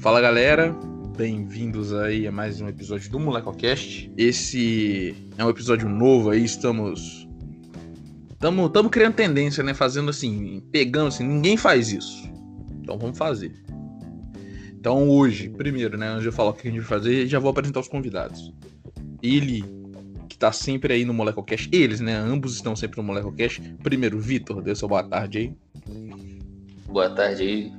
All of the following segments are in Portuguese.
Fala galera, bem-vindos aí a mais um episódio do MolecoCast. Esse é um episódio novo aí, estamos. Estamos tamo criando tendência, né? Fazendo assim, pegando assim, ninguém faz isso. Então vamos fazer. Então hoje, primeiro, né? Antes de eu falar o que a gente vai fazer, já vou apresentar os convidados. Ele, que tá sempre aí no MolecoCast, eles, né? Ambos estão sempre no MolecoCast. Primeiro, Vitor, dê sua boa tarde aí. Boa tarde aí,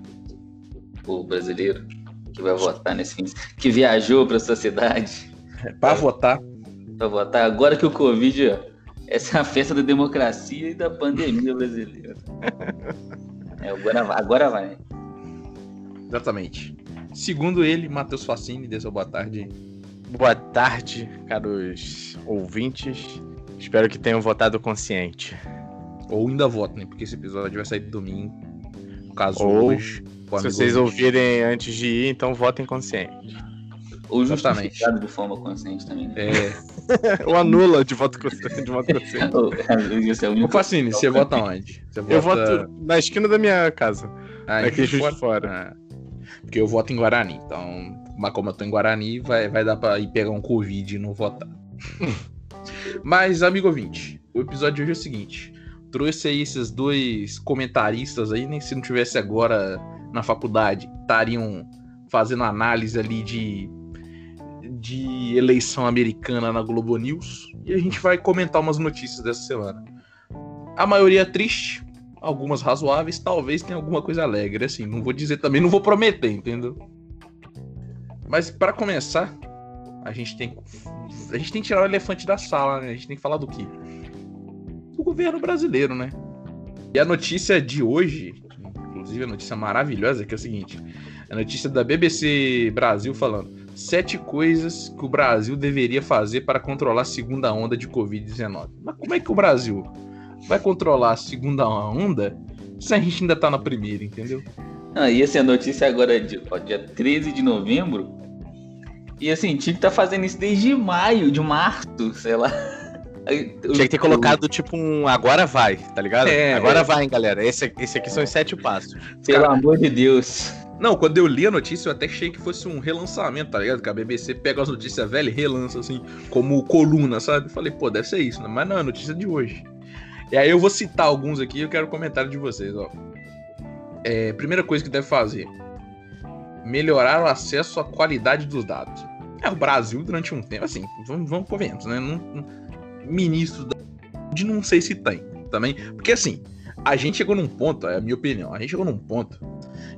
o brasileiro que vai votar nesse fim, que viajou para sua cidade. É, para votar. Para votar. Agora que o Covid, ó, essa é a festa da democracia e da pandemia brasileira. é, agora vai. Agora vai. Exatamente. Segundo ele, Matheus Facini, dê sua boa tarde. Boa tarde, caros ouvintes. Espero que tenham votado consciente. Ou ainda votem, né? Porque esse episódio vai sair domingo. No caso, Ou, hoje. Se vocês ouvirem antes de ir, então votem consciente. Ou justificado de forma consciente também. Né? É. Ou anula de voto consciente. De voto consciente. Esse é o Ô, Facini, você vota onde? Você Eu vota- voto na esquina da minha casa. Ah, aqui em justo Juiz fora. Ah, porque eu voto em Guarani, então. Mas como eu tô em Guarani, vai, vai dar pra ir pegar um Covid e não votar. mas, amigo ouvinte, o episódio de hoje é o seguinte. Trouxe aí esses dois comentaristas aí, nem se não tivesse agora na faculdade, estariam fazendo análise ali de, de eleição americana na Globo News. E a gente vai comentar umas notícias dessa semana. A maioria é triste, algumas razoáveis, talvez tenha alguma coisa alegre, assim, não vou dizer também, não vou prometer, entendeu? Mas para começar, a gente tem a gente tem que tirar o elefante da sala, né? A gente tem que falar do quê? Do governo brasileiro, né? E a notícia de hoje, inclusive a notícia maravilhosa, que é o seguinte: a notícia da BBC Brasil falando sete coisas que o Brasil deveria fazer para controlar a segunda onda de Covid-19. Mas como é que o Brasil vai controlar a segunda onda se a gente ainda tá na primeira, entendeu? Ah, e essa notícia agora é de, ó, dia 13 de novembro. E assim, tinha que tá fazendo isso desde maio, de março, sei lá. Tinha que ter colocado tipo um agora vai, tá ligado? É, agora é. vai, hein, galera. Esse, esse aqui são os sete passos. Pelo amor de Deus. Não, quando eu li a notícia, eu até achei que fosse um relançamento, tá ligado? Que a BBC pega as notícias velhas e relança, assim, como coluna, sabe? Eu falei, pô, deve ser isso, né? Mas não, é notícia de hoje. E aí eu vou citar alguns aqui e eu quero comentário de vocês, ó. É, primeira coisa que deve fazer: melhorar o acesso à qualidade dos dados. É, o Brasil, durante um tempo, assim, vamos, vamos convenhamos, né? Não, não- ministro da de não sei se tem também. Porque assim, a gente chegou num ponto, é a minha opinião, a gente chegou num ponto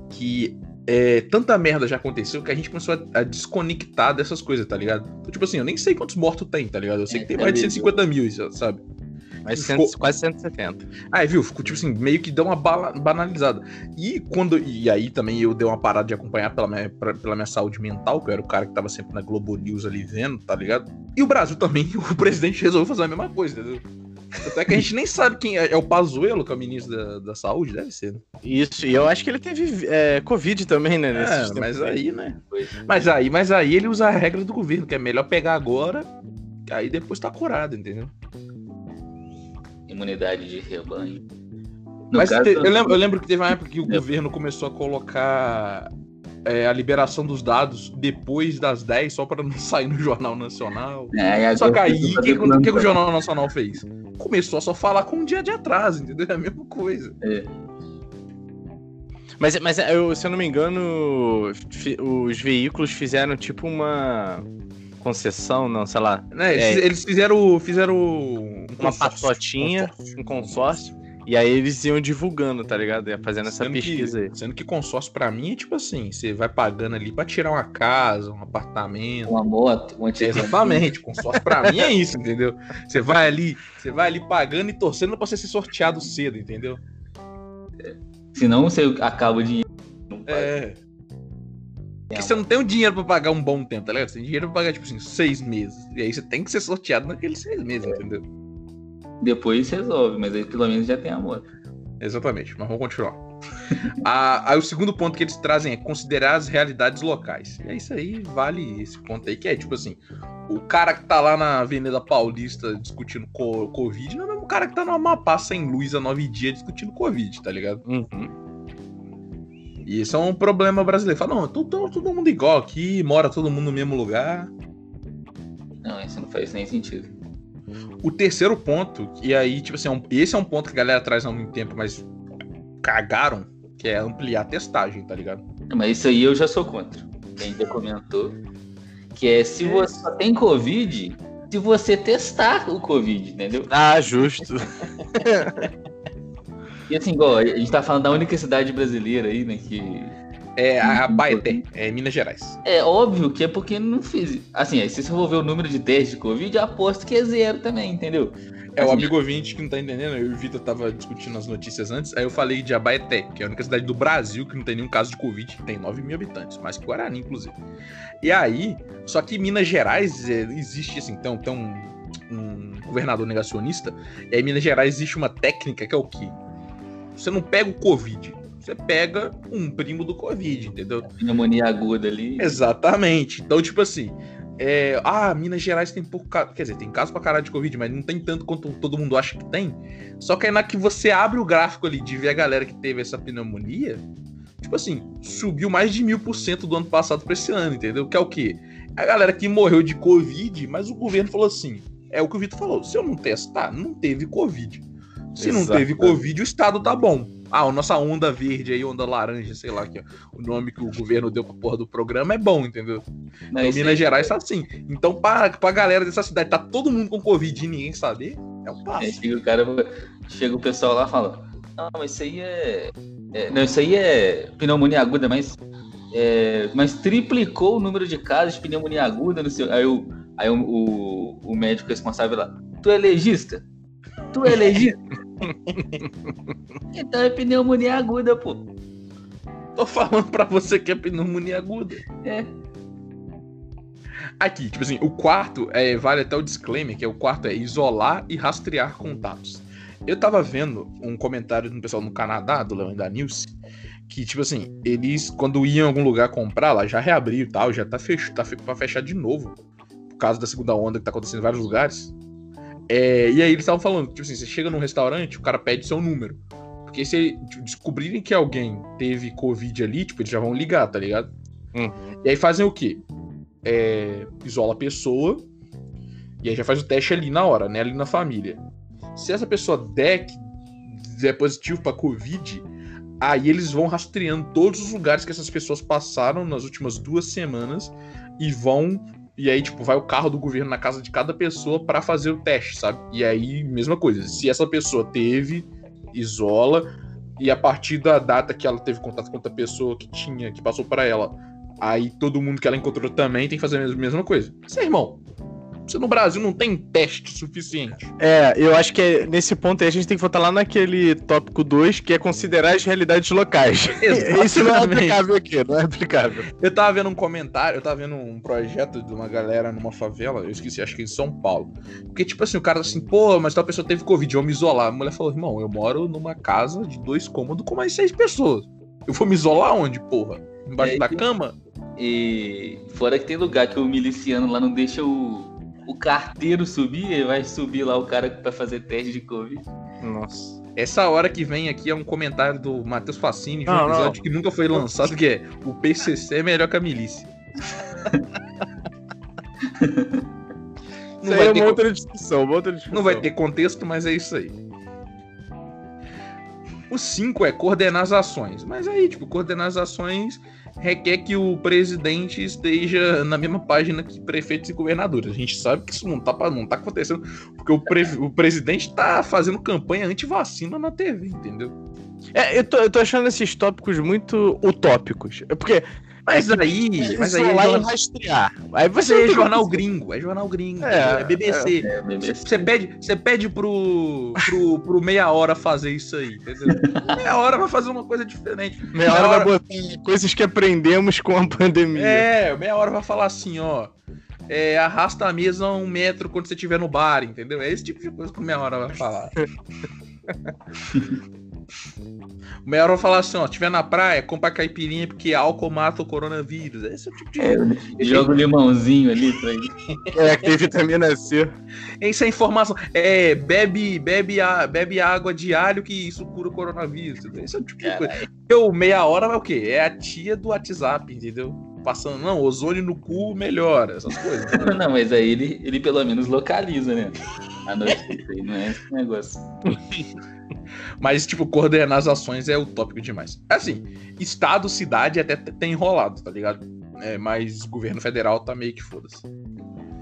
que é, tanta merda já aconteceu que a gente começou a, a desconectar dessas coisas, tá ligado? Então, tipo assim, eu nem sei quantos mortos tem, tá ligado? Eu sei É, que tem mais de mesmo. 150 mil, sabe? Mas Ficou- cento- quase 170. Ah, viu? Ficou, tipo assim, meio que deu uma bala- banalizada. E quando. E aí também eu dei uma parada de acompanhar pela minha, pra- pela minha saúde mental, que eu era o cara que tava sempre na Globo News ali vendo, tá ligado? E o Brasil também, o presidente resolveu fazer a mesma coisa, entendeu? Até que a gente nem sabe quem é. É o Pazuello, que é o ministro da, da saúde? Deve ser, né? Isso, e eu acho que ele teve é, Covid também, né? É, mas aí, né? Pois. Mas aí, mas aí ele usa a regra do governo, que é melhor pegar agora, aí depois tá curado, entendeu? Imunidade de rebanho. No Mas caso, te- eu, lembro, eu lembro que teve uma época que o É. governo começou a colocar é, a liberação dos dados depois das 10, só para não sair no Jornal Nacional. É, e Só que aí, o que, que, que o. Jornal Nacional fez? Começou a só falar com um dia de atraso, entendeu? É a mesma coisa. Mas, mas eu, se eu não me engano, os veículos fizeram tipo uma concessão, não, sei lá, Né? Eles, É. eles fizeram, fizeram um uma patotinha, consórcio. um consórcio, e aí eles iam divulgando, tá ligado? Ia fazendo essa Sendo pesquisa aí. que, sendo que consórcio pra mim é tipo assim, você vai pagando ali pra tirar uma casa, um apartamento. Uma moto, um antigo. Exatamente, consórcio pra mim é isso, entendeu? Você vai ali, você vai ali pagando e torcendo pra você ser sorteado cedo, entendeu? Senão você acaba faz. É. Porque você não tem o dinheiro pra pagar um bom tempo, tá ligado? Você tem dinheiro pra pagar, tipo assim, seis meses. E aí você tem que ser sorteado naqueles seis meses, entendeu? Depois resolve, mas aí pelo menos já tem a moto. Exatamente, mas vamos continuar. Ah, aí o segundo ponto que eles trazem é considerar as realidades locais. E é isso aí, vale esse ponto aí, que é tipo assim, o cara que tá lá na Avenida Paulista discutindo co- Covid não é o mesmo cara que tá no Amapá sem luz há nove dias discutindo Covid, tá ligado? Uhum. E isso é um problema brasileiro. Fala, não, todo, todo mundo igual aqui, mora todo mundo no mesmo lugar. Não, isso não faz nem sentido. O terceiro ponto, e aí, tipo assim, é um- esse é um ponto que a galera traz há muito tempo, mas cagaram, que é ampliar a testagem, tá ligado? Mas isso aí eu já sou contra. Quem já comentou. Que é se você só tem Covid, se você testar o Covid, entendeu? Ah, justo. E assim, igual, a gente tá falando da única cidade brasileira aí, né? Que É a Baeté, é Minas Gerais. é óbvio que é porque não fiz. Assim, aí se você for ver o número de testes de Covid, eu aposto que é zero também, entendeu? É o Assim, amigo ouvinte que não tá entendendo, eu e o Vitor tava discutindo as notícias antes, aí eu falei de Abaeté, que é a única cidade do Brasil que não tem nenhum caso de Covid, que tem 9 mil habitantes, mais que Guarani, inclusive. E aí, só que Minas Gerais é, existe assim, então, tem um, um governador negacionista, e aí em Minas Gerais existe uma técnica que é o quê? Você não pega o Covid, você pega um primo do Covid, entendeu? Pneumonia aguda ali. Exatamente. Então, tipo assim, é, ah, Minas Gerais tem pouco caso. Quer dizer, tem caso pra caralho de Covid, mas não tem tanto quanto todo mundo acha que tem. Só que aí na que você abre o gráfico ali de ver a galera que teve essa pneumonia, tipo assim, subiu mais de mil por cento do ano passado pra esse ano, entendeu? Que é o quê? A galera que morreu de Covid, mas o governo falou assim: é o que o Vitor falou, se eu não testar, não teve Covid. Se não teve. Covid, o estado tá bom. Ah, a nossa onda verde aí, onda laranja, sei lá, que é o nome que o governo deu pra porra do programa é bom, entendeu? Não, Então, isso Minas Gerais tá assim. Então, pra, pra galera dessa cidade, tá todo mundo com Covid e ninguém saber, é um passo. chega o cara, chega o pessoal lá e fala: Não, mas isso aí é. é- não, isso aí é pneumonia aguda, mas. é, mas triplicou o número de casos de pneumonia aguda no seu. Aí, o, aí o, o, o médico responsável lá. Tu é legista? Tu é legista? então é pneumonia aguda, pô. Tô falando pra você que é pneumonia aguda. É. Aqui, tipo assim, o quarto, é, vale até o disclaimer, que é o quarto é isolar e rastrear contatos. Eu tava vendo um comentário do pessoal no Canadá, do Leão da News, que, tipo assim, eles, quando iam em algum lugar comprar, lá já reabriu e tal, já tá, fech tá pra fechar de novo, por causa da segunda onda que tá acontecendo em vários lugares. É, e aí eles estavam falando, tipo assim, você chega num restaurante, o cara pede seu número. Porque se tipo, descobrirem que alguém teve Covid ali, tipo, eles já vão ligar, tá ligado? Uhum. E aí fazem o quê? É, isola a pessoa e aí já faz o teste ali na hora, né? Ali na família. Se essa pessoa der, der positivo pra Covid, aí eles vão rastreando todos os lugares que essas pessoas passaram nas últimas duas semanas e vão. E aí, tipo, vai o carro do governo na casa de cada pessoa pra fazer o teste, sabe? E aí, mesma coisa. Se essa pessoa teve, isola. E a partir da data que ela teve contato com outra pessoa que tinha, que passou pra ela, aí todo mundo que ela encontrou também tem que fazer a mesma- coisa. Você, irmão, você no Brasil não tem teste suficiente. É, eu acho que é- nesse ponto aí a gente tem que voltar lá naquele tópico 2, que é considerar as realidades locais. Isso não é Exatamente. aplicável aqui, não é aplicável. Eu tava vendo um comentário, eu tava vendo um projeto de uma galera numa favela, eu esqueci, acho que em São Paulo. Porque, tipo assim, o cara assim, pô, mas tal pessoa teve Covid, vamos me isolar. A mulher falou, irmão, eu moro numa casa de dois cômodos com mais seis pessoas. Eu vou me isolar onde, porra? Embaixo É, da cama? E fora que tem lugar que o miliciano lá não deixa o, o carteiro subir, ele vai subir lá o cara pra fazer teste de Covid. Nossa. Essa hora que vem aqui é um comentário do Matheus Facini de um Não, não. episódio que nunca foi lançado, que é o PCC é melhor que a milícia. Isso Não aí vai, é ter, outra discussão, uma outra discussão. não vai ter contexto, mas é isso aí. O 5 é coordenar as ações. Mas aí, tipo, coordenar as ações requer que o presidente esteja na mesma página que prefeitos e governadores. A gente sabe que isso não tá, não tá acontecendo, porque o, pre- o presidente tá fazendo campanha anti-vacina na TV, entendeu? É, eu tô, eu tô achando esses tópicos muito utópicos. É porque. Mas é aí, mas aí é isolar e jornal, rastrear. Aí você é tem jornal gringo, é jornal gringo, É, é, BBC. É, bebê. Você pede, você pede pro, pro, pro meia hora fazer isso aí, entendeu? meia hora vai fazer uma coisa diferente. Meia hora vai botar coisas que aprendemos com a pandemia. É, meia hora vai falar assim, ó. É, arrasta a mesa um metro quando você estiver no bar, entendeu? É esse tipo de coisa que o meia hora vai falar. O melhor vai falar assim, ó, tiver na praia, compra caipirinha porque álcool mata o coronavírus. Esse é o tipo de... É, joga o limãozinho ali pra ele. É, que tem vitamina C. Essa é a informação. É, bebe, bebe, a, bebe água de alho que isso cura o coronavírus. Esse é o tipo de coisa. Eu, meia hora é o quê? É a tia do WhatsApp, entendeu? Passando, não, ozônio no cu melhora, essas coisas. não, mas aí ele, ele pelo menos localiza, né? A notícia aí, não é esse negócio. Mas, tipo, coordenar as ações é utópico demais. Assim, estado, cidade até tem enrolado, tá ligado? É, mas governo federal tá meio que foda-se.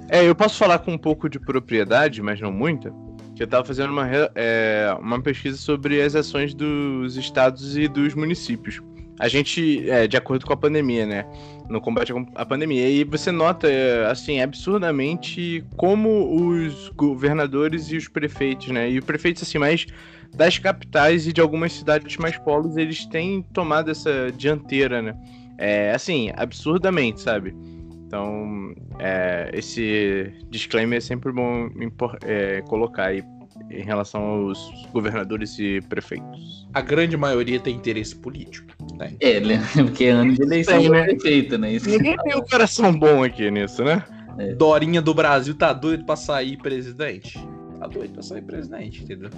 É, eu posso falar com um pouco de propriedade, mas não muita. Que eu tava fazendo uma, é, uma pesquisa sobre as ações dos estados e dos municípios. A gente, é, de acordo com a pandemia, né? No combate à pandemia. E você nota, é, assim, absurdamente como os governadores e os prefeitos, né? E os prefeitos, assim, mais das capitais e de algumas cidades mais polos, eles têm tomado essa dianteira, né? É, assim, absurdamente, sabe? Então, é, esse disclaimer é sempre bom é, colocar aí em relação aos governadores e prefeitos. A grande maioria tem interesse político. Né? É, porque é ano de eleição Sim, né? prefeito, né? Isso Ninguém tem um coração bom aqui nisso, né? É. Dorinha do Brasil tá doido pra sair presidente? Tá doido pra sair presidente, entendeu?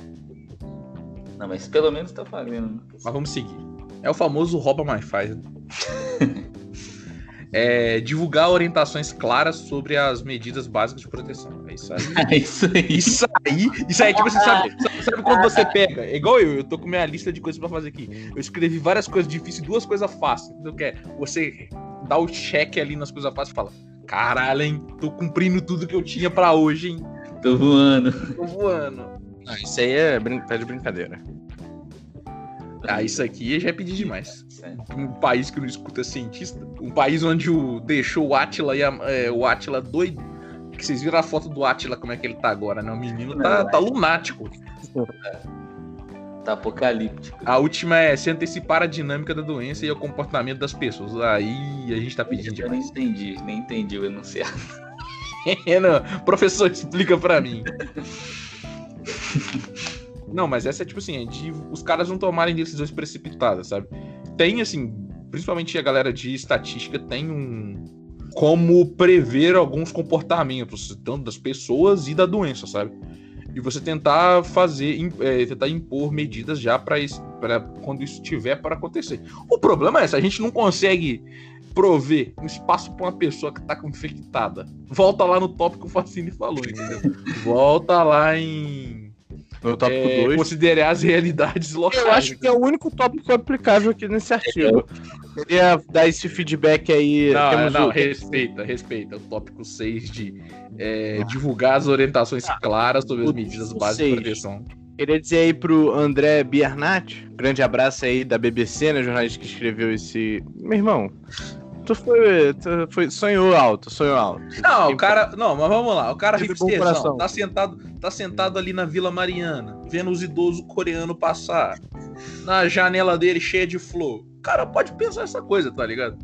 Não, mas pelo menos tá fazendo. Mas vamos seguir. É o famoso rouba mais faz. Né? é, divulgar orientações claras sobre as medidas básicas de proteção. É isso aí. É isso aí. Isso aí, isso aí, tipo, você sabe, sabe quando você pega? É igual eu, eu tô com minha lista de coisas pra fazer aqui. Eu escrevi várias coisas difíceis e duas coisas fáceis. Então, que é você dá o check ali nas coisas fáceis e fala: caralho, hein, tô cumprindo tudo que eu tinha pra hoje, hein. Tô voando. Tô voando. Ah, isso aí é brin tá de brincadeira. Ah, isso aqui já é pedir demais. Um país que não escuta cientista. Um país onde o deixou o Atila e a, é, o Atila doido. Que vocês viram a foto do Atila, como é que ele tá agora, né? O menino tá, tá lunático. Tá apocalíptico. A última é se antecipar a dinâmica da doença e o comportamento das pessoas. Aí a gente tá pedindo Eu demais. nem entendi, nem entendi o enunciado. não, professor, explica pra mim. Não, mas essa é tipo assim, é de os caras não tomarem decisões precipitadas, sabe? Tem assim, principalmente a galera de estatística tem um como prever alguns comportamentos, tanto das pessoas e da doença, sabe? E você tentar fazer, é, tentar impor medidas já para quando isso tiver para acontecer. O problema é esse, a gente não consegue prover um espaço para uma pessoa que tá infectada. Volta lá no tópico que o Facine falou, entendeu? Volta lá em no tópico 2. É, considerar as realidades locais. Eu acho que é o único tópico aplicável aqui nesse artigo. Queria dar esse feedback aí. Não, Temos não, o... respeita, respeita. O tópico 6 de é, ah. divulgar as orientações ah, claras sobre as medidas básicas de proteção. Queria dizer aí pro André Biernat, grande abraço aí da BBC, né, jornalista que escreveu esse. Meu irmão, Tu foi, tu foi. Sonhou alto, sonhou alto. Não, o cara. Não, mas vamos lá. O cara hipsterzão tá sentado, tá sentado ali na Vila Mariana, vendo os idosos coreanos passar. Na janela dele cheia de flor. O cara pode pensar essa coisa, tá ligado?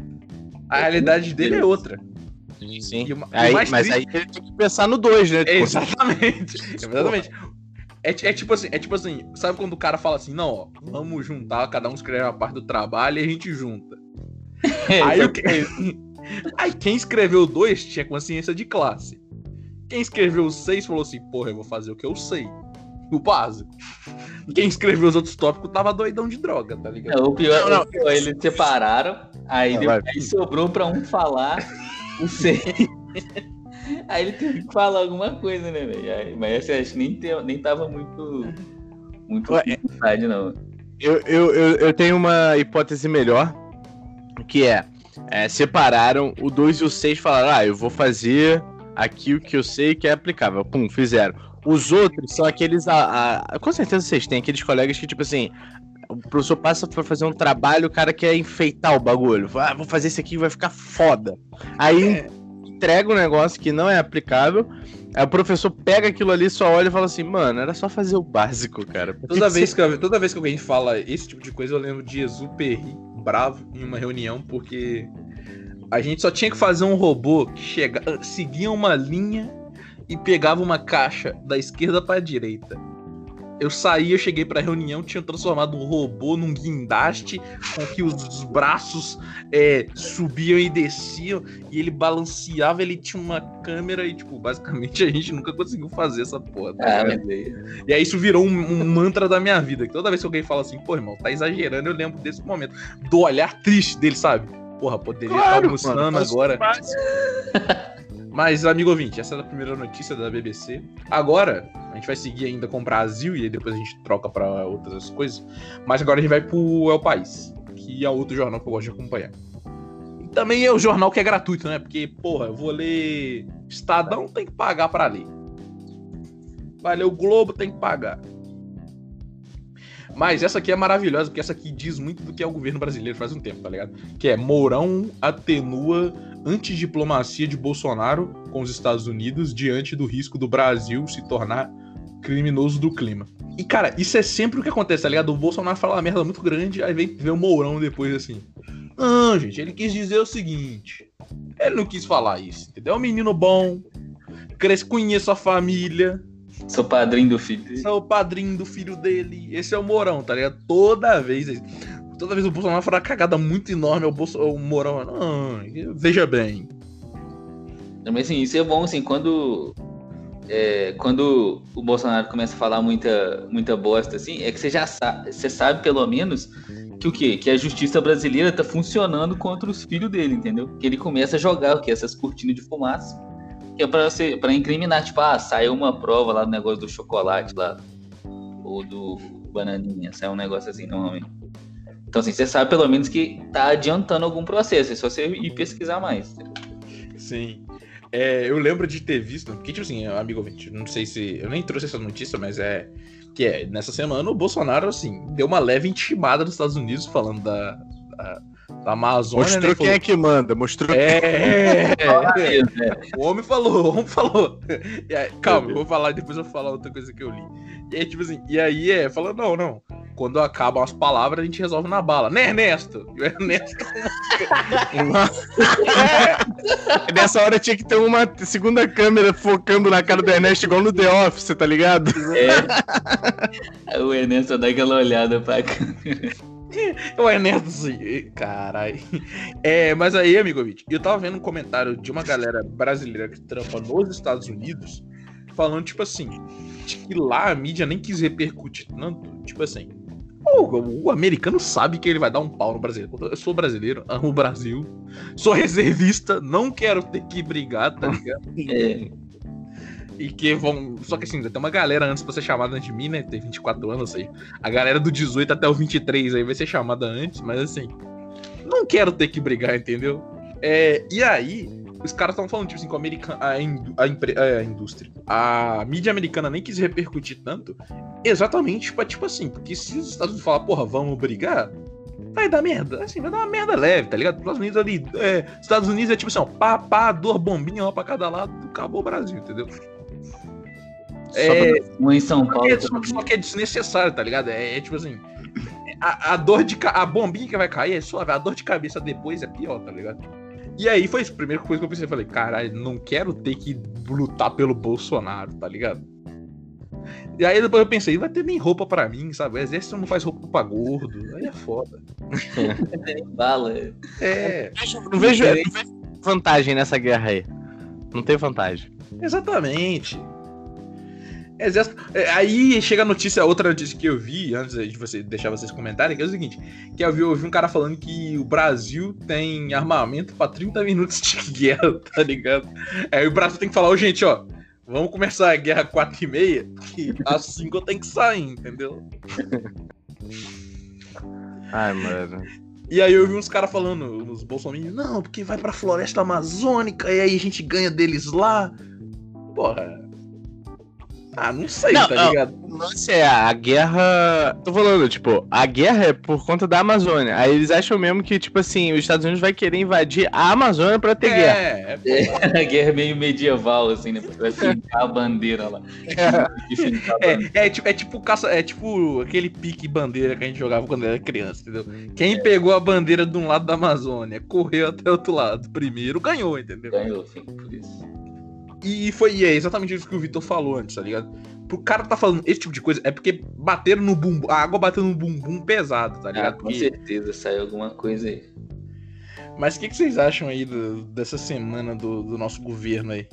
A realidade dele é outra. Sim, sim. E, aí, mas triste... aí ele tem que pensar no 2, né? Tipo... Exatamente. Exatamente. É, é, tipo assim, é tipo assim, sabe quando o cara fala assim, não, ó, vamos juntar, cada um escreve uma parte do trabalho e a gente junta. Aí, o que... Aí quem escreveu dois tinha consciência de classe. Quem escreveu o seis falou assim, porra, eu vou fazer o que eu sei. O básico. Quem escreveu os outros tópicos tava doidão de droga, tá ligado? Não, o pior, não, não. O pior eles separaram, aí, não, depois, aí sobrou pra um falar o seis. aí ele teve que falar alguma coisa, né, velho? Mas assim, acho que nem, te, nem tava muito. Muito Ué, vontade, não. Eu, eu, eu, eu tenho uma hipótese melhor que é, é separaram o 2 e o 6 falaram, ah, eu vou fazer aqui o que eu sei que é aplicável. Pum, fizeram. Os outros são aqueles. A, a, com certeza vocês têm aqueles colegas que, tipo assim, o professor passa pra fazer um trabalho, o cara quer enfeitar o bagulho. Ah, vou fazer isso aqui vai ficar foda. Aí é. entrega um negócio que não é aplicável. Aí o professor pega aquilo ali, só olha e fala assim, mano, era só fazer o básico, cara. Toda vez, que, toda vez que alguém fala esse tipo de coisa, eu lembro de Exuperry bravo em uma reunião porque a gente só tinha que fazer um robô que chega, seguia uma linha e pegava uma caixa da esquerda para a direita. Eu saí, eu cheguei pra reunião, tinha transformado um robô num guindaste, com que os braços é, subiam e desciam, e ele balanceava, ele tinha uma câmera, e, tipo, basicamente a gente nunca conseguiu fazer essa porra. Tá aí- E aí isso virou um, um mantra da minha vida. Que toda vez que alguém fala assim, pô, irmão, tá exagerando, eu lembro desse momento. Do olhar triste dele, sabe? Porra, poderia estar Claro, almoçando mano, agora. Mas, amigo ouvinte, essa é a primeira notícia da BBC. Agora, a gente vai seguir ainda com o Brasil e depois a gente troca pra outras coisas. Mas agora a gente vai pro El País, que é outro jornal que eu gosto de acompanhar. E também é o jornal que é gratuito, né? Porque, porra, eu vou ler Estadão, tem que pagar pra ler. O Globo, tem que pagar. Mas essa aqui é maravilhosa, porque essa aqui diz muito do que é o governo brasileiro faz um tempo, tá ligado? Que é Mourão atenua antidiplomacia de Bolsonaro com os Estados Unidos diante do risco do Brasil se tornar criminoso do clima. E, cara, isso é sempre o que acontece, tá ligado? O Bolsonaro fala uma merda muito grande, aí vem, vem o Mourão depois assim. Não, gente, ele quis dizer o seguinte. Ele não quis falar isso, entendeu? É um menino bom, cresce, conheço a família, Sou padrinho do filho dele. sou o padrinho do filho dele. Esse é o Mourão, tá ligado? Toda vez. Toda vez o Bolsonaro fala uma cagada muito enorme, o, Bolso, o Mourão. Não, veja bem. Não, Mas assim, isso é bom, assim, quando. é, quando o Bolsonaro começa a falar muita, muita bosta, assim, é que você já sabe, você sabe pelo menos que o quê? Que a justiça brasileira tá funcionando contra os filhos dele, entendeu? Que ele começa a jogar o que? Essas cortinas de fumaça. Que é pra, você, pra incriminar, tipo, ah, saiu uma prova lá do negócio do chocolate lá. Ou do bananinha, saiu um negócio assim, normalmente. Então, assim, você sabe pelo menos que tá adiantando algum processo, é só você ir pesquisar mais. Sim. É, eu lembro de ter visto, porque, tipo assim, amigo ouvinte, não sei se. Eu nem trouxe essa notícia, mas é. Que é, nessa semana o Bolsonaro, assim, deu uma leve intimada nos Estados Unidos falando da. da, da Amazônia. Mostrou né? quem é que manda, mostrou É, é, É, O homem falou, o homem falou. E aí, calma, eu vou falar, depois eu vou falar outra coisa que eu li. E aí, tipo assim, e aí é, falou, não, não. Quando acabam as palavras, a gente resolve na bala. Né, Ernesto? E o Ernesto. Nessa hora tinha que ter uma segunda câmera focando na cara do Ernesto, igual no The Office, tá ligado? É. o Enes só dá aquela olhada pra cá. O Ernesto, caralho. É, mas aí, amigo eu tava vendo um comentário de uma galera brasileira que trampa nos Estados Unidos, falando, tipo assim, de que lá a mídia nem quis repercutir tanto. Tipo assim, o, o americano sabe que ele vai dar um pau no brasileiro. Eu sou brasileiro, amo o Brasil, sou reservista, não quero ter que brigar, tá ligado? É, E que vão. Só que assim, tem uma galera antes pra ser chamada antes de mim, né? Tem 24 anos aí. A galera do 18 até o 23 aí vai ser chamada antes, mas assim. Não quero ter que brigar, entendeu? É, e aí, os caras estão falando, tipo assim, o americano, a, in- a é, a indústria. A mídia americana nem quis repercutir tanto. Exatamente pra, tipo assim, porque se os Estados Unidos falar, porra, vamos brigar. Vai dar merda. Assim, vai dar uma merda leve, tá ligado? Os Estados Unidos ali. É, Estados Unidos é tipo assim, ó, pá, pá, duas bombinhas, uma pra cada lado, acabou o Brasil, entendeu? É, um em São só Paulo. que, é- só, que- só que é desnecessário, tá ligado? É, é tipo assim. A, a dor de ca- a bombinha que vai cair é suave, a dor de cabeça depois é pior, tá ligado? E aí foi isso, a primeira coisa que eu pensei, falei, caralho, não quero ter que lutar pelo Bolsonaro, tá ligado? E aí depois eu pensei, vai ter nem roupa pra mim, sabe? O exército não faz roupa pra gordo, aí é foda. Bala. É, Não vejo, não vejo vantagem nessa guerra aí. Não tem vantagem. exatamente. Exército. é, Aí chega a notícia, outra notícia que eu vi, antes de você deixar vocês comentarem, que é o seguinte: que eu vi, eu vi um cara falando que o Brasil tem armamento pra 30 minutos de guerra, tá ligado? Aí o Brasil tem que falar, ô gente, ó, vamos começar a guerra 4 e meia, que às 5 eu tenho que sair, entendeu? Ai, mano. E aí eu vi uns caras falando, uns bolsominions, não, porque vai pra floresta amazônica e aí a gente ganha deles lá. Porra. Ah, não sei, Não, tá não. ligado? O lance é a guerra. Tô falando, tipo, a guerra é por conta da Amazônia. Aí eles acham mesmo que, tipo assim, os Estados Unidos vai querer invadir a Amazônia pra ter guerra. É, é, A guerra é meio medieval, assim, né? Vai fincar a bandeira lá. A bandeira. é, é tipo, é tipo caça, é tipo aquele pique bandeira que a gente jogava quando era criança, entendeu? Quem pegou a bandeira de um lado da Amazônia, correu até o outro lado primeiro, ganhou, entendeu? Ganhou, fim, por isso. E foi e é exatamente isso que o Vitor falou antes, tá ligado? Pro cara tá falando esse tipo de coisa, é porque bateram no bumbum, a água bateu no bumbum pesado, tá Ah, ligado? com Porque- certeza saiu alguma coisa aí. Mas o que, que vocês acham aí do- dessa semana do, do nosso governo aí?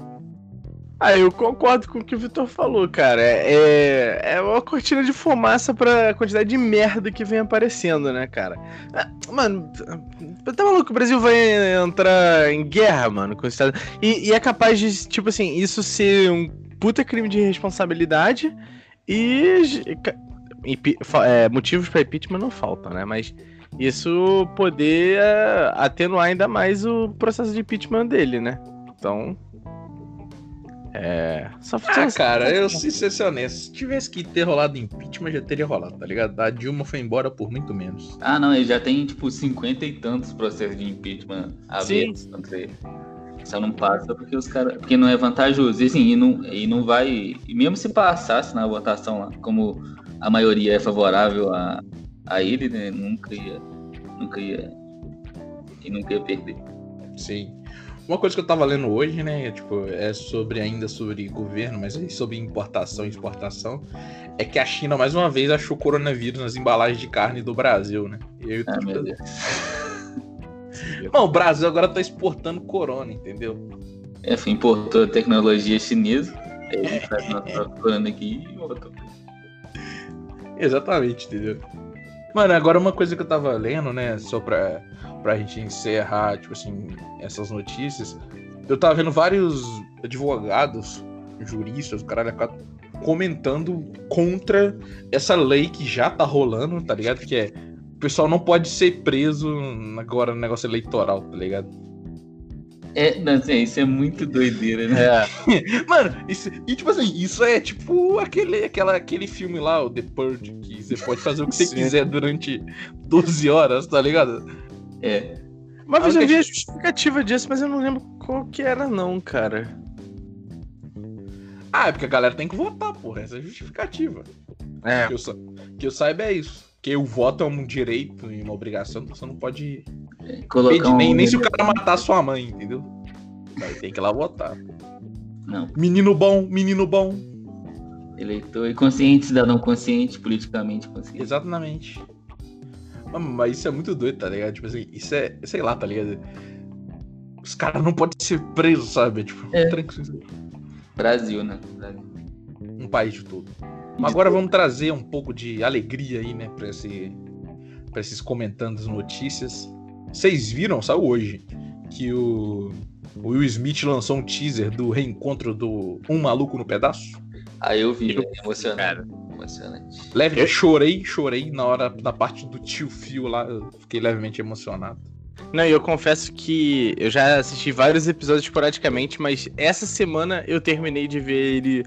Ah, eu concordo com o que o Vitor falou, cara. É, é uma cortina de fumaça pra quantidade de merda que vem aparecendo, né, cara? Ah, Mano, tá maluco? O Brasil vai entrar em guerra, mano, com o Estado. E, e é capaz de, tipo assim, isso ser um puta crime de responsabilidade e. é, motivos pra impeachment não faltam, né? Mas isso poder é, atenuar ainda mais o processo de impeachment dele, né? Então. É. Só Ah, só- cara, eu se ser honesto, se tivesse que ter rolado impeachment, já teria rolado, tá ligado? A Dilma foi embora por muito menos. Ah, não, ele já tem, tipo, cinquenta e tantos processos de impeachment abertos contra ele. Só não passa porque os caras. Porque não é vantajoso. E assim, e não, e não vai. E mesmo se passasse na votação lá, como a maioria é favorável a, a ele, né? Nunca ia. Nunca ia. E nunca ia perder. Sim. Uma coisa que eu tava lendo hoje, né, tipo, é sobre ainda sobre governo, mas sobre importação e exportação, é que a China mais uma vez achou coronavírus nas embalagens de carne do Brasil, né? E aí Ah, meu Deus. Mano, o Brasil agora tá exportando corona, entendeu? Enfim, importou tecnologia chinesa. Aí ele faz nosso próprio corona aqui e voltou. Exatamente, entendeu? Mano, agora uma coisa que eu tava lendo, né, só pra, pra gente encerrar, tipo assim, essas notícias, eu tava vendo vários advogados, juristas, o caralho, comentando contra essa lei que já tá rolando, tá ligado? Que é, o pessoal não pode ser preso agora no negócio eleitoral, tá ligado? É, não, assim, isso é muito doideira, né? É. Mano, isso, e tipo assim, isso é tipo aquele, aquela, aquele filme lá, o The Purge, que você pode fazer o que você quiser durante 12 horas, tá ligado? É. Uma vez Ah, eu vi a justificativa disso, mas eu não lembro qual que era, não, cara. Ah, é porque a galera tem que votar, porra. Essa é a justificativa. É. Que, eu, sa- que eu saiba é isso. Que o voto é um direito e uma obrigação, então você não pode Colocar pedir, um... nem, nem se o cara matar sua mãe, entendeu? Vai ter que ir lá votar. Não. Menino bom, menino bom. Eleitor e consciente, cidadão consciente, politicamente consciente. Exatamente. Mas isso é muito doido, tá ligado? Tipo assim, isso é, sei lá, tá ligado? Os caras não podem ser presos, sabe? Tipo, É. tranquilo. Brasil, né? Brasil. um país de todo. Mas agora vamos trazer um pouco de alegria aí, né, pra, esse, pra esses comentando as notícias. Vocês viram, saiu hoje, que o, o Will Smith lançou um teaser do reencontro do Um Maluco no Pedaço? Aí eu vi, Eu- é emocionante. Cara. Emocionante. Leve, Eu- chorei, chorei na hora, na parte do tio Fio lá, eu fiquei levemente emocionado. Não, e eu confesso que eu já assisti vários episódios esporadicamente, mas essa semana eu terminei de ver ele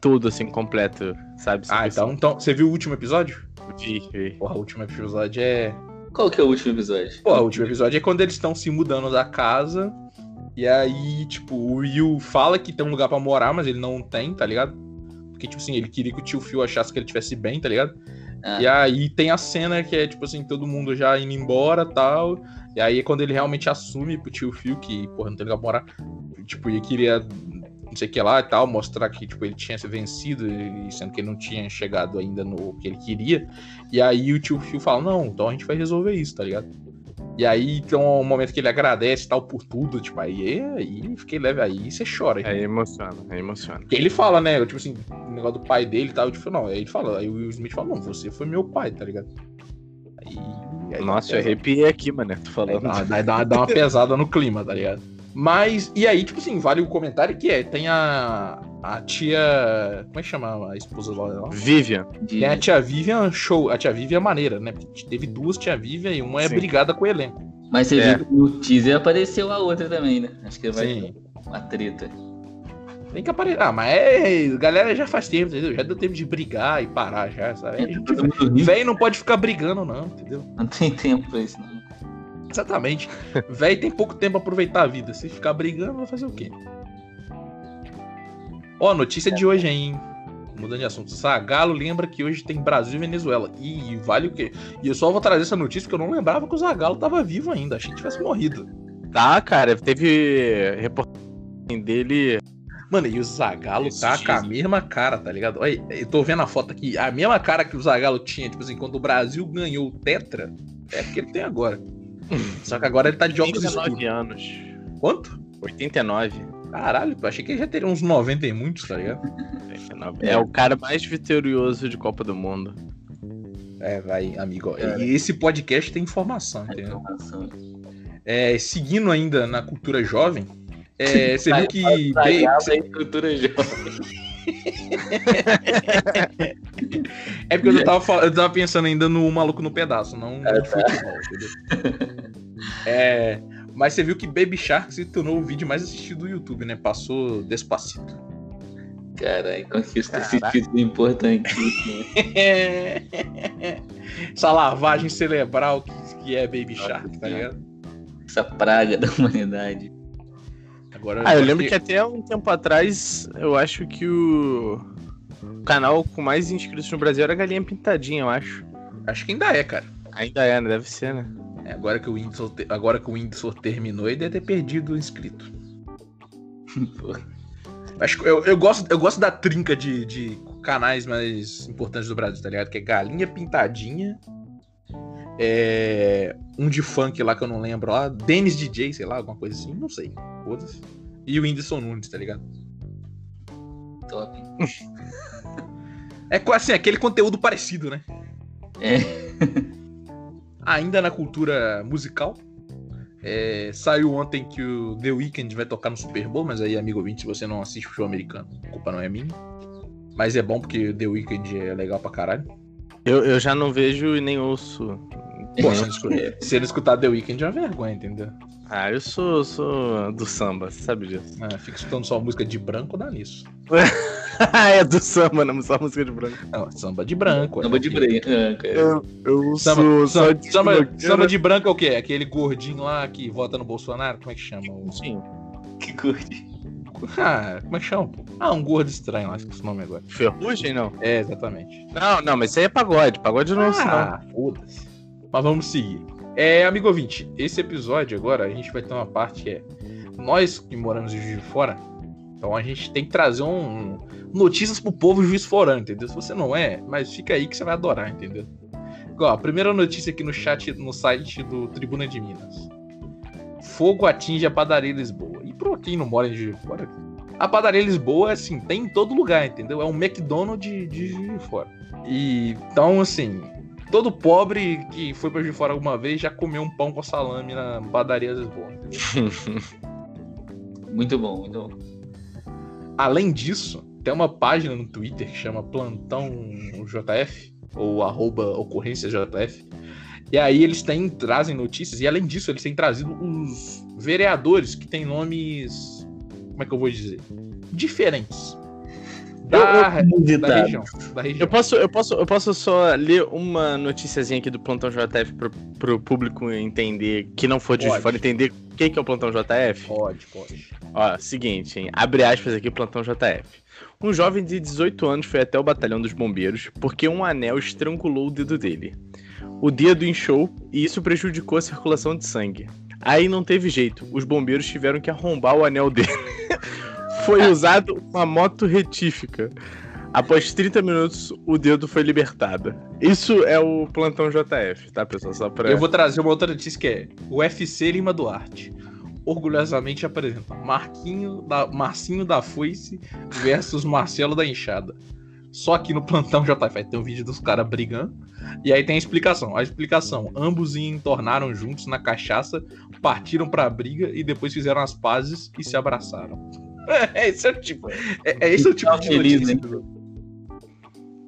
todo, assim, completo, sabe? Ah, então, então, você viu o último episódio? Vi, vi. Porra, o último episódio é... Qual que é o último episódio? Pô, o último episódio é quando eles estão se mudando da casa. E aí, tipo, o Will fala que tem um lugar pra morar, mas ele não tem, tá ligado? Porque, tipo assim, ele queria que o tio Phil achasse que ele tivesse bem, tá ligado? Ah. E aí tem a cena que é, tipo assim, todo mundo já indo embora tal. E aí é quando ele realmente assume pro tio Phil que, porra, não tem lugar pra morar. Tipo, ele queria não sei o que lá e tal, mostrar que, tipo, ele tinha se vencido, e sendo que ele não tinha chegado ainda no que ele queria. E aí o tio Phil fala, não, então a gente vai resolver isso, tá ligado? E aí tem um momento que ele agradece e tal por tudo, tipo, aí, aí fiquei leve, aí você chora. Aí emociona, aí emociona. Porque ele fala, né, tipo assim, o negócio do pai dele e tal, tipo, não, aí ele fala, aí o Will Smith fala, não, você foi meu pai, tá ligado? Aí, aí Nossa, eu arrepiei aqui, mano, tô aí falando. dá, dá, dá, dá uma pesada no clima, tá ligado? Mas, e aí, tipo assim, vale o comentário que é, tem a, a tia, como é que chama a esposa lá? Vivian. Tem a tia Vivian show, a tia Vivian maneira, né? Porque teve duas tia Vivian e uma é Sim. brigada com o elenco. Mas você É. viu que no teaser apareceu a outra também, né? Acho que vai Sim. uma treta. Tem que aparecer. Ah, mas é. Galera já faz tempo, entendeu? Já deu tempo de brigar e parar já, sabe? A gente- Véi não pode ficar brigando, não, entendeu? não tem tempo pra isso, não. Exatamente. Véi tem pouco tempo pra aproveitar a vida. Se ficar brigando, vai fazer o quê? Ó, notícia de hoje, hein? Mudando de assunto. Zagalo lembra que hoje tem Brasil e Venezuela. E vale o quê? E eu só vou trazer essa notícia porque eu não lembrava que o Zagalo tava vivo ainda. Achei que tivesse morrido. Tá, cara, teve reportagem dele Mano, e o Zagalo Esse tá com a mesma cara, tá ligado? Olha, eu tô vendo a foto aqui, a mesma cara que o Zagalo tinha, tipo assim, quando o Brasil ganhou o Tetra, é que ele tem agora. Só que agora ele tá de óculos 89 escuros. anos. Quanto? 89. Caralho, eu achei que ele já teria uns 90 e muitos, tá ligado? 89. É o cara mais vitorioso de Copa do Mundo. É, vai, amigo. Cara. E esse podcast tem informação, A entendeu? informação. É, seguindo ainda na cultura jovem, é, você viu que. É cultura jovem. É porque eu tava, eu tava pensando ainda no Maluco no Pedaço, não no Ah, tá. futebol? É, mas você viu que Baby Shark se tornou o vídeo mais assistido do YouTube, né? Passou despacito. Caralho, conquista esse título importantíssimo. Essa lavagem cerebral que, que é Baby Shark, tá ligado? Essa praga da humanidade. Agora, Ah, eu lembro que até um tempo atrás, eu acho que o o canal com mais inscritos no Brasil era Galinha Pintadinha, eu acho. Acho que ainda é, cara. Ainda é, né? Deve ser, né? É, agora, que o Whindersson, te- agora que o Whindersson terminou, ele deve ter perdido o inscrito. Acho eu, eu, gosto, eu gosto da trinca de, de canais mais importantes do Brasil, tá ligado? Que é Galinha Pintadinha. É, um de funk lá que eu não lembro lá. Dennis DJ, sei lá, alguma coisa assim. Não sei. Foda-se. E o Whindersson Nunes, tá ligado? Top. É assim, aquele conteúdo parecido, né? É. Ainda na cultura musical. é, saiu ontem que o The Weeknd vai tocar no Super Bowl, mas aí, amigo ouvinte, se você não assiste o show americano, a culpa não é minha. Mas é bom porque o The Weeknd é legal pra caralho. Eu, eu já não vejo e nem ouço. Pô, se ele escutar The Weeknd é uma vergonha, entendeu? Ah, eu sou, sou do samba, você sabe disso. Ah, fica escutando só música de branco, dá nisso. É do samba, não só música de branco. Não, samba de branco. Samba é de branco. é. Eu, eu Samba, sou samba, de samba, samba de branco é o quê? Aquele gordinho lá que vota no Bolsonaro? Como é que chama? O- Sim. Que curte. Ah, como é que chama? Ah, um gordo estranho lá, esqueci o nome agora. Ferrugem, não? É, exatamente. Não, não, mas isso aí é pagode. Pagode não, não. Ah, foda-se. Mas vamos seguir. É, amigo ouvinte, esse episódio agora a gente vai ter uma parte que é nós que moramos em Juiz de Fora, então a gente tem que trazer um notícias pro povo Juiz Forano, entendeu? Se você não é, mas fica aí que você vai adorar, entendeu? Igual, a primeira notícia aqui no chat, no site do Tribuna de Minas. Fogo atinge a padaria Lisboa. E pra quem não mora em Juiz de Fora, a padaria Lisboa, assim, tem em todo lugar, entendeu? É um McDonald's de, de Juiz de Fora. E, então, assim, todo pobre que foi pra Juiz de Fora alguma vez já comeu um pão com salame na padaria Lisboa. Muito bom, muito bom. Além disso, tem uma página no Twitter que chama Plantão JF, ou arroba ocorrência JF. E aí eles têm, trazem notícias, e além disso, eles têm trazido os vereadores que têm nomes. Como é que eu vou dizer? Diferentes. Da, da região. Da região. Eu posso, eu, posso, eu posso só ler uma noticiazinha aqui do Plantão JF pro, pro público entender, que não for de Pode. fora, entender o que, que é o Plantão JF? Pode, pode. Ó, seguinte, hein? Abre aspas aqui, Plantão JF. Um jovem de 18 anos foi até o batalhão dos bombeiros porque um anel estrangulou o dedo dele. O dedo inchou e isso prejudicou a circulação de sangue. Aí não teve jeito, os bombeiros tiveram que arrombar o anel dele. foi usado uma moto retífica. Após 30 minutos, o dedo foi libertado. Isso é o Plantão JF, tá, pessoal? Só pra. Eu vou trazer uma outra notícia que é o UFC Lima Duarte. Orgulhosamente apresenta Marquinho da, Marcinho da Foice versus Marcelo da Enxada. Só aqui no plantão JF ter um vídeo dos caras brigando. E aí tem a explicação. A explicação: ambos entornaram juntos na cachaça, partiram pra briga e depois fizeram as pazes e se abraçaram. É, esse é o tipo. É, é esse é o tipo de Feliz, notícia. né?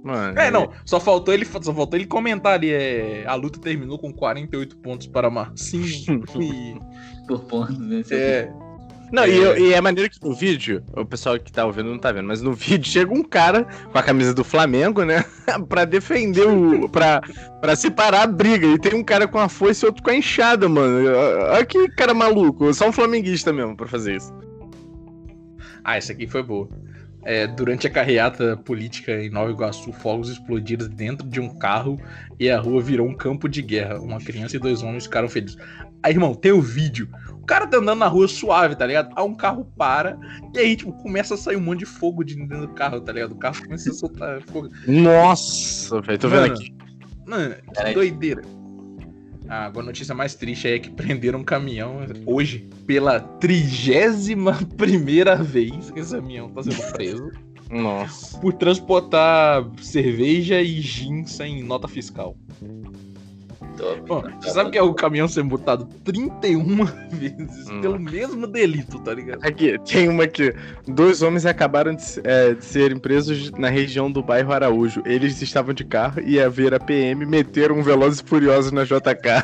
Mano, É, não, só faltou ele, só faltou ele comentar ali, é, a luta terminou com 48 pontos para Marcinho e Por pontos, né? é, Não, É. E, eu- e é maneiro que no vídeo, o pessoal que tá ouvindo não tá vendo, mas no vídeo chega um cara com a camisa do Flamengo, né? pra defender o. Pra, pra separar a briga. E tem um cara com a foice e outro com a enxada, mano. Olha que cara maluco. Só um flamenguista mesmo pra fazer isso. Ah, essa aqui foi boa. É, durante a carreata política em Nova Iguaçu, fogos explodiram dentro de um carro e a rua virou um campo de guerra. Uma criança e dois homens ficaram feridos. Aí, irmão, tem o vídeo. O cara tá andando na rua suave, tá ligado? Aí um carro para e aí, tipo, começa a sair um monte de fogo de dentro do carro, tá ligado? O carro começa a soltar fogo. Nossa, velho, tô vendo Mano, aqui. Mano, que doideira. Ah, agora a notícia mais triste é que prenderam um caminhão hoje pela trigésima primeira vez que esse caminhão tá sendo preso Nossa. por transportar cerveja e gin sem nota fiscal. Top. Mano, você sabe que é o caminhão sendo botado 31 vezes Hum. pelo mesmo delito, tá ligado? Aqui, tem uma aqui. Dois homens acabaram de, é, de serem presos na região do bairro Araújo. Eles estavam de carro e, a ver a PM, meteram um Velozes e Furiosos na JK.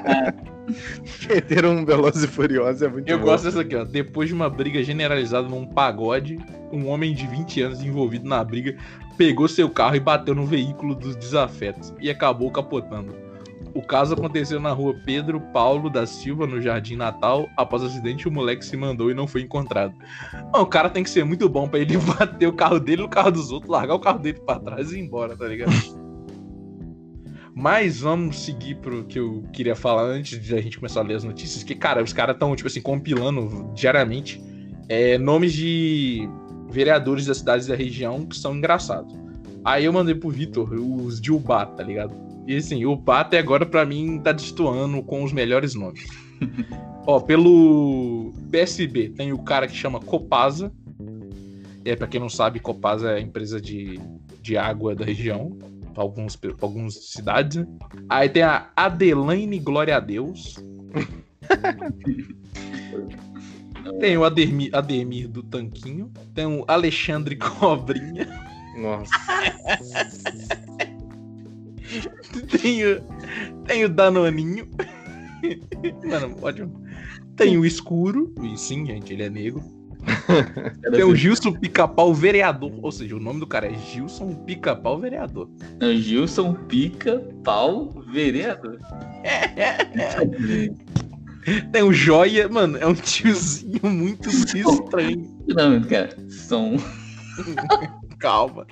meteram um Velozes e Furiosos, é muito Eu bom. gosto dessa aqui, ó. Depois de uma briga generalizada num pagode, um homem de 20 anos envolvido na briga pegou seu carro e bateu no veículo dos desafetos e acabou capotando. O caso aconteceu na rua Pedro Paulo da Silva, no Jardim Natal. Após o acidente, o moleque se mandou e não foi encontrado. Mano, o cara tem que ser muito bom pra ele bater o carro dele no carro dos outros, largar o carro dele pra trás e ir embora, tá ligado? Mas vamos seguir pro que eu queria falar antes de a gente começar a ler as notícias. Que, cara, os caras estão, tipo assim, compilando diariamente é, nomes de vereadores das cidades da região que são engraçados. Aí eu mandei pro Vitor os de Ubá, tá ligado? E assim, o até agora pra mim tá destoando com os melhores nomes. Ó, pelo PSB tem o cara que chama Copasa. É, pra quem não sabe, Copasa é a empresa de, de água da região. Pra alguns, pra algumas cidades, né? Aí tem a Adelaine Glória a Deus. Tem o Ademir, Ademir do Tanquinho. Tem o Alexandre Cobrinha. Nossa. Tem o, tem o Danoninho. Mano, ótimo. Tem o Escuro. E sim, gente, ele é negro. Tem o Gilson Pica-Pau Vereador. Ou seja, o nome do cara é Gilson Pica-Pau Vereador. Não, Gilson Pica Pau Vereador. Tem o Joia. Mano, é um tiozinho muito estranho. Não, cara, são. Calma.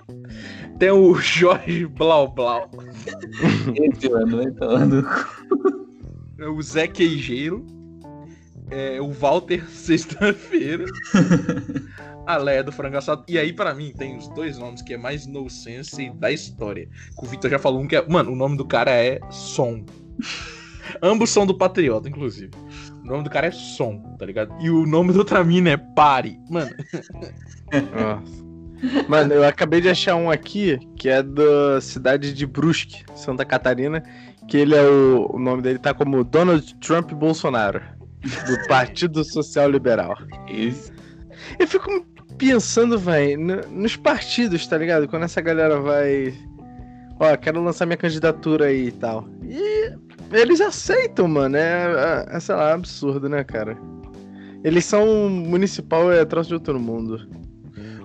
Tem o Jorge Blau Blau. Esse mano vai falando. É o Zé Queijeiro. É o Walter Sexta-feira. a Leia do Frango Assado. E aí, pra mim, tem os dois nomes que é mais no sense da história. Que o Vitor já falou um que é. Mano, o nome do cara é Som. Ambos são do Patriota, inclusive. O nome do cara é Som, tá ligado? E o nome da outra mina é Pare. Mano, Nossa. Mano, eu acabei de achar um aqui que é da cidade de Brusque, Santa Catarina, que ele é o, o nome dele tá como Donald Trump Bolsonaro, do Partido Social Liberal. Esse. Eu fico pensando, vai, nos partidos, tá ligado? Quando essa galera vai. Ó, quero lançar minha candidatura aí e tal. E eles aceitam, mano. É, é, é sei lá, absurdo, né, cara? Eleição municipal é troço de outro mundo.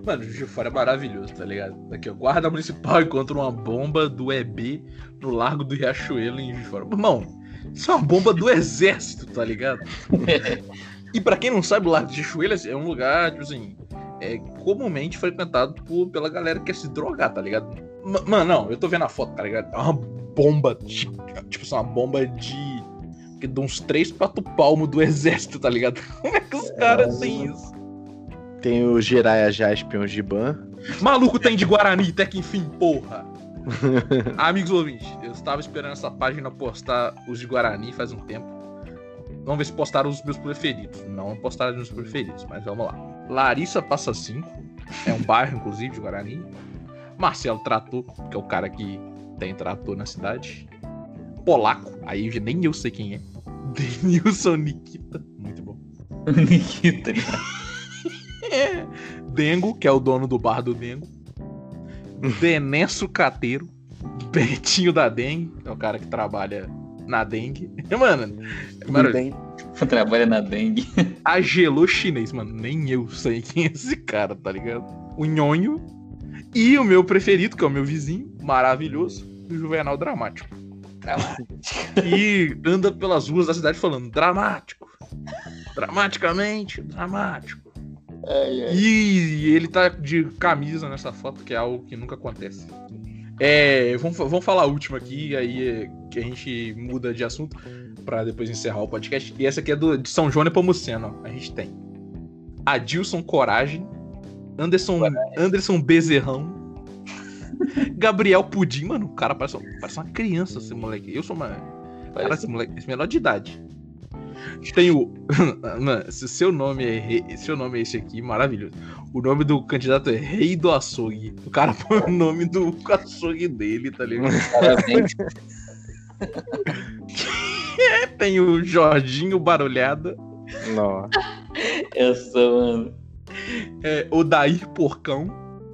Mano, Juiz de Fora é maravilhoso, tá ligado? Aqui, ó, guarda municipal encontra uma bomba do EB no Largo do Riachuelo em Juiz de Fora. Irmão, isso é uma bomba do exército, tá ligado? e pra quem não sabe, o Largo do Riachuelo é um lugar, tipo assim, é comumente frequentado por, pela galera que quer se drogar, tá ligado? Ma- Mano, não, eu tô vendo a foto, tá ligado? É uma bomba, de- tipo assim, uma bomba de... que dá uns 3, 4 palmos do exército, tá ligado? Como é que os caras têm isso? Tem o Jiraiya Jasper, o Giban. Maluco tem de Guarani, até que enfim, porra. Amigos ouvintes, eu estava esperando essa página postar os de Guarani faz um tempo. Vamos ver se postaram os meus preferidos. Não postaram os meus preferidos, mas vamos lá. Larissa Passa 5, é um bairro, inclusive, de Guarani. Marcelo Trator, que é o cara que tem trator na cidade. Polaco, aí nem eu sei quem é. Denilson Nikita, muito bom. Nikita. Dengo, que é o dono do bar do Dengo. Dené Sucateiro. Betinho da Dengue, é o cara que trabalha na dengue. Mano, mano Trabalha na dengue. agelou chinês, mano. Nem eu sei quem é esse cara, tá ligado? O Nhonho. E o meu preferido, que é o meu vizinho, maravilhoso, o Juvenal Dramático. E anda pelas ruas da cidade falando dramático. Dramaticamente, dramático. Ai, ai. E ele tá de camisa nessa foto, que é algo que nunca acontece. É, vamos, vamos falar a última aqui, aí é, que a gente muda de assunto pra depois encerrar o podcast. E essa aqui é do, de São João Nepomuceno. ó. A gente tem Adilson Coragem, Anderson, Anderson Bezerrão, Gabriel Pudim, mano. O cara parece, parece uma criança, esse moleque. Eu sou uma. Cara, Parece esse moleque, esse menor de idade. Tem o. Mano, se seu nome é Rei- seu nome é esse aqui, maravilhoso. O nome do candidato é Rei do Açougue. O cara põe o nome do açougue dele, tá ligado? Parabéns. É, Tem o Jorginho Barulhada, Nossa. Essa, mano. é, o Dair Porcão,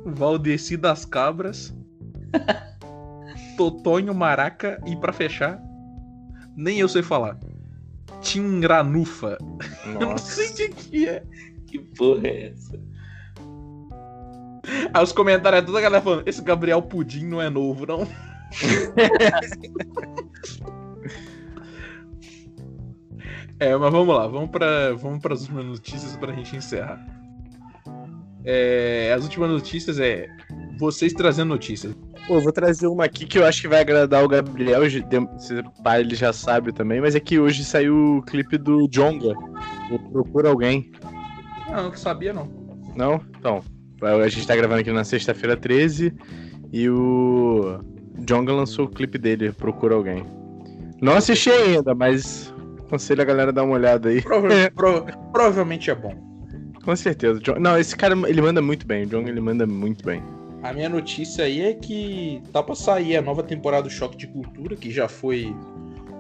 Valdeci das Cabras, Totonho Maraca e pra fechar, nem eu sei falar. Tingranufa. Eu não sei o que que é. Que porra é essa? Aí os comentários é toda a galera falando: esse Gabriel Pudim não é novo, não. é, mas vamos lá, vamos para vamos as últimas notícias pra gente encerrar. É, as últimas notícias é vocês trazendo notícias. Pô, eu vou trazer uma aqui que eu acho que vai agradar o Gabriel. Se pá, ele já sabe também, mas é que hoje saiu o clipe do Jonga. Procura alguém. Não, eu não sabia não. Não? Então, a gente tá gravando aqui na sexta-feira 13 e o Jonga lançou o clipe dele, Procura Alguém. Não assisti ainda, mas aconselho a galera a dar uma olhada aí. Prova- pro- provavelmente é bom. Com certeza. Não, esse cara, ele manda muito bem. O Jonga, ele manda muito bem. A minha notícia aí é que tá pra sair a nova temporada do Choque de Cultura, que já foi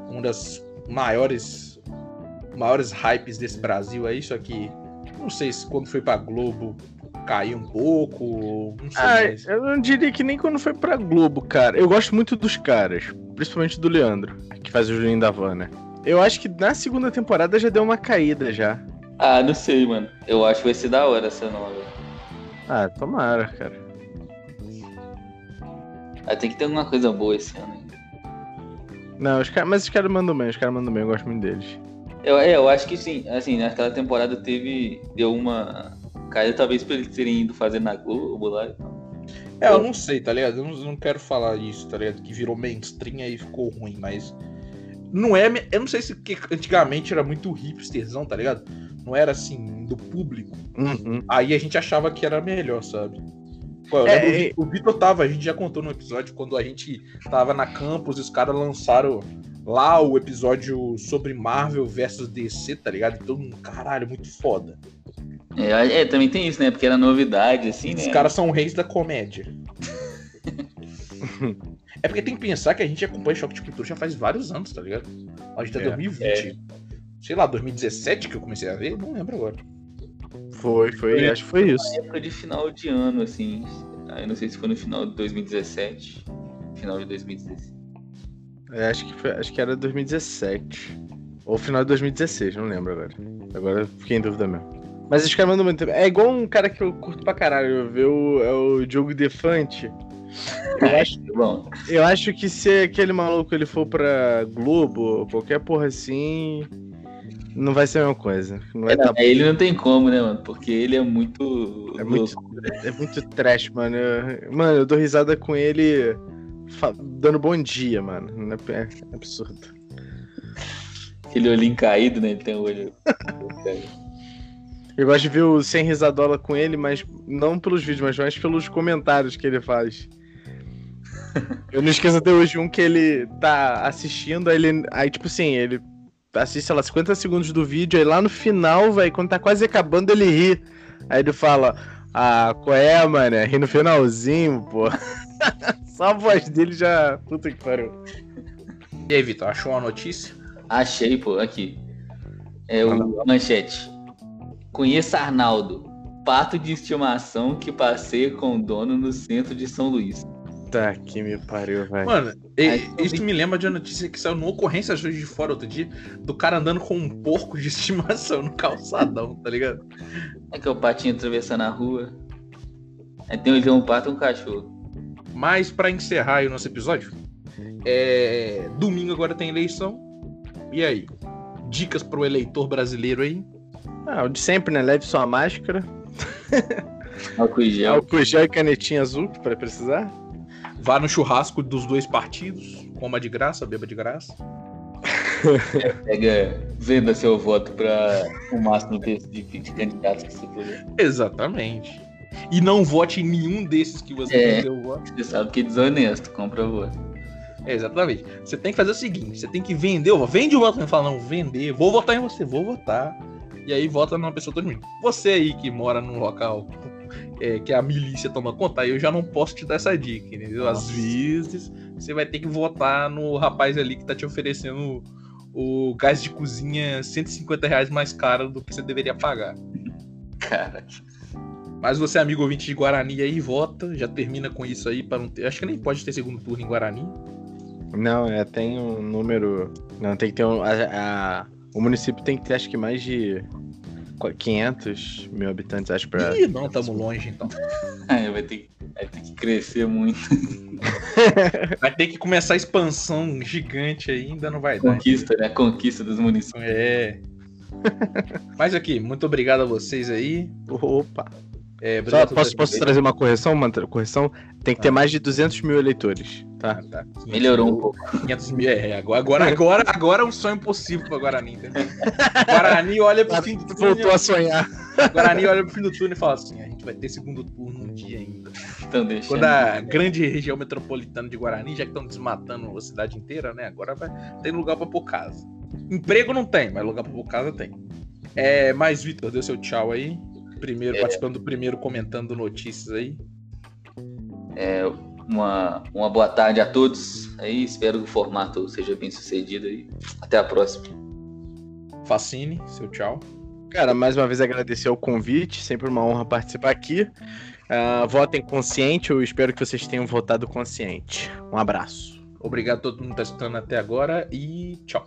uma das maiores maiores hypes desse Brasil aí, só que não sei se quando foi pra Globo caiu um pouco, não sei Ah, mais. eu não diria que nem quando foi pra Globo, cara. Eu gosto muito dos caras, principalmente do Leandro, que faz o Julinho da Van, né? Eu acho que na segunda temporada já deu uma caída já. Ah, não sei, mano. Eu acho que vai ser da hora essa nova. Ah, tomara, cara. Ah, tem que ter alguma coisa boa esse ano ainda. Não, os mas os caras mandam bem, os caras mandam bem, eu gosto muito deles. Eu, é, eu acho que sim. Assim, naquela temporada teve. Deu uma. Caída talvez por eles terem ido fazer na Globo lá e tal. É, eu não sei, tá ligado? Eu não, não quero falar isso, tá ligado? Que virou mainstream aí ficou ruim, mas. Não é. Eu não sei se que antigamente era muito hipsterzão, tá ligado? Não era assim, do público. Uhum. Aí a gente achava que era melhor, sabe? Pô, É, é- o Vitor tava, a gente já contou no episódio, quando a gente tava na campus e os caras lançaram lá o episódio sobre Marvel versus DC, tá ligado? E todo mundo, caralho, muito foda. É, é, também tem isso, né? Porque era novidade, assim, Os né? caras são reis da comédia. é porque tem que pensar que a gente acompanha Choque de Cultura já faz vários anos, tá ligado? A gente tá em É, 2020. Sei lá, 2017 que eu comecei a ver, não lembro agora. Foi, foi, acho que foi isso. época de final de ano, assim. Eu não sei se foi no final de 2017. Final de 2016. É, acho, que foi- acho que era 2017. Ou final de 2016, não lembro agora. Agora fiquei em dúvida mesmo. Mas os caras mandam muito bem. É igual um cara que eu curto pra caralho, ver o, é o Diogo Defante. Eu acho, Bom, eu acho que se aquele maluco ele for pra Globo, qualquer porra assim, não vai ser a mesma coisa. Não é, tá- ele não tem como, né, mano? Porque ele é muito. É muito, é muito trash, mano. Eu- mano, eu dou risada com ele dando bom dia, mano. Não É, é absurdo. Aquele olhinho caído, né? Ele tem o olho. Eu gosto de ver o Sem Risadola com ele, mas não pelos vídeos, mas mais pelos comentários que ele faz. Eu não esqueço até hoje um que ele tá assistindo, aí ele. Aí, tipo assim, ele assiste, sei lá, 50 segundos do vídeo, aí lá no final, vai, quando tá quase acabando, ele ri. Aí ele fala, ah, qual é, mano? Ri no finalzinho, pô. Só a voz dele já. Puta que pariu. E aí, Vitor, achou uma notícia? Achei, pô, aqui. É o manchete. Conheça Arnaldo, pato de estimação que passeia com o dono no centro de São Luís. Tá que me pariu, velho. Mano, e- Aí, isso me lembra de uma notícia que saiu no Ocorrência Juiz de Fora outro dia, do cara andando com um porco de estimação no calçadão, tá ligado? É que é o patinho atravessando a rua. Aí tem um- um pato e um cachorro. Mas pra encerrar aí o nosso episódio, é... domingo agora tem eleição. E aí? Dicas pro eleitor brasileiro aí? Ah, o de sempre, né? Leve sua máscara. Álcool gel. Álcool gel e canetinha azul para precisar. Vá no churrasco dos dois partidos, coma de graça, beba de graça. Pega, venda seu voto para o máximo de, de, de candidatos que você puder. Exatamente. E não vote em nenhum desses que você É. vendeu o voto. Você sabe que é desonesto, compra voto. Exatamente. Você tem que fazer o seguinte: você tem que vender. Vende o voto. Não fala, não, vender. Vou votar em você, vou votar. E aí vota numa pessoa todo mundo. Você aí que mora num local é, que a milícia toma conta, aí eu já não posso te dar essa dica, entendeu? Às Nossa. vezes você vai ter que votar no rapaz ali que tá te oferecendo o gás de cozinha 150 reais mais caro do que você deveria pagar. Cara, Mas você, amigo ouvinte de Guarani, aí vota, já termina com isso aí para não ter. Acho que nem pode ter segundo turno em Guarani. Não, é, tem um número. Não, tem que ter um. a- a- o município tem que ter acho que mais de 500 mil habitantes, acho, pra. Ih, não, tamo longe então. aí vai ter, vai ter que crescer muito. Vai ter que começar a expansão gigante aí, ainda não vai dar. Conquista, né? Conquista dos municípios. É. Mas aqui, muito obrigado a vocês aí. Opa! É, Só, posso, posso trazer uma correção? Uma correção? Tem que ter Ah. mais de 200 mil eleitores, tá? Ah, tá. 500 Melhorou um pouco. 500 mil, é, agora, agora, agora, agora é um sonho possível pra Guarani, entendeu? Guarani olha pro fim do túnel, Voltou a sonhar. Guarani olha pro fim do túnel e fala assim, a gente vai ter segundo turno um dia ainda. Então deixa. Quando a grande região metropolitana de Guarani, já que estão desmatando a cidade inteira, né? Agora vai ter lugar pra pôr casa. Emprego não tem, mas lugar pra pôr casa tem. É, mas, Vitor, deu seu tchau aí. Primeiro, É. participando do primeiro, comentando notícias aí. É, uma, uma boa tarde a todos. Aí, espero que o formato seja bem sucedido aí. Até a próxima. Facine, seu tchau. Cara, mais uma vez agradecer o convite, sempre uma honra participar aqui. Ah, votem consciente, eu espero que vocês tenham votado consciente. Um abraço. Obrigado a todo mundo que tá escutando até agora e tchau.